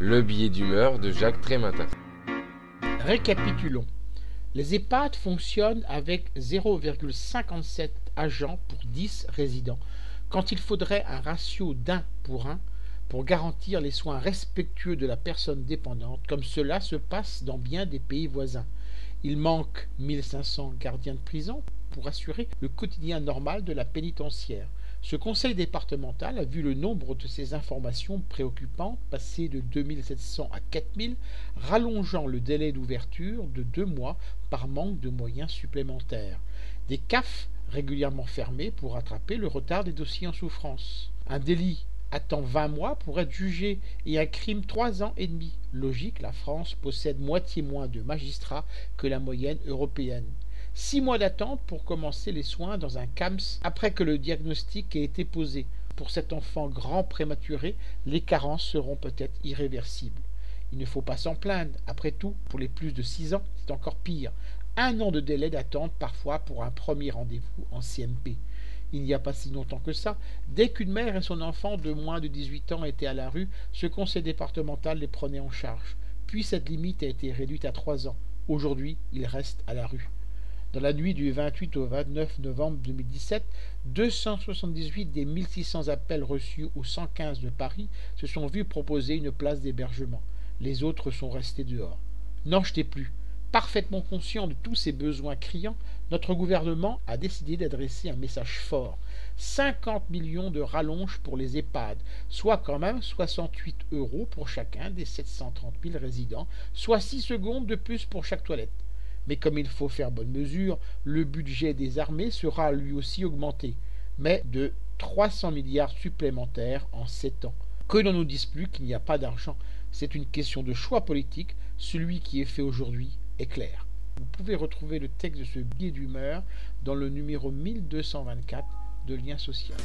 Le billet d'humeur de Jacques Trématin. Récapitulons. Les EHPAD fonctionnent avec 0,57 agents pour 10 résidents, quand il faudrait un ratio d'un pour un pour garantir les soins respectueux de la personne dépendante, comme cela se passe dans bien des pays voisins. Il manque 1500 gardiens de prison pour assurer le quotidien normal de la pénitentiaire. Ce conseil départemental a vu le nombre de ces informations préoccupantes passer de 2700 à 4000, rallongeant le délai d'ouverture de deux mois par manque de moyens supplémentaires. Des CAF régulièrement fermés pour rattraper le retard des dossiers en souffrance. Un délit attend 20 mois pour être jugé et un crime 3 ans et demi. Logique, la France possède moitié moins de magistrats que la moyenne européenne. Six mois d'attente pour commencer les soins dans un CAMS après que le diagnostic ait été posé. Pour cet enfant grand prématuré, les carences seront peut-être irréversibles. Il ne faut pas s'en plaindre. Après tout, pour les plus de six ans, c'est encore pire. Un an de délai d'attente parfois pour un premier rendez-vous en CMP il n'y a pas si longtemps que ça, dès qu'une mère et son enfant de moins de 18 ans étaient à la rue, ce conseil départemental les prenait en charge. Puis cette limite a été réduite à 3 ans. Aujourd'hui, ils restent à la rue. Dans la nuit du 28 au 29 novembre 2017, 278 des 1600 appels reçus au 115 de Paris se sont vus proposer une place d'hébergement. Les autres sont restés dehors. N'en jetez plus. Parfaitement conscient de tous ces besoins criants, notre gouvernement a décidé d'adresser un message fort. 50 millions de rallonges pour les EHPAD, soit quand même 68 euros pour chacun des 730 000 résidents, soit 6 secondes de plus pour chaque toilette. Mais comme il faut faire bonne mesure, le budget des armées sera lui aussi augmenté, mais de 300 milliards supplémentaires en 7 ans. Que l'on nous dise plus qu'il n'y a pas d'argent, c'est une question de choix politique, celui qui est fait aujourd'hui est clair. Vous pouvez retrouver le texte de ce billet d'humeur dans le numéro 1224 de Lien Social.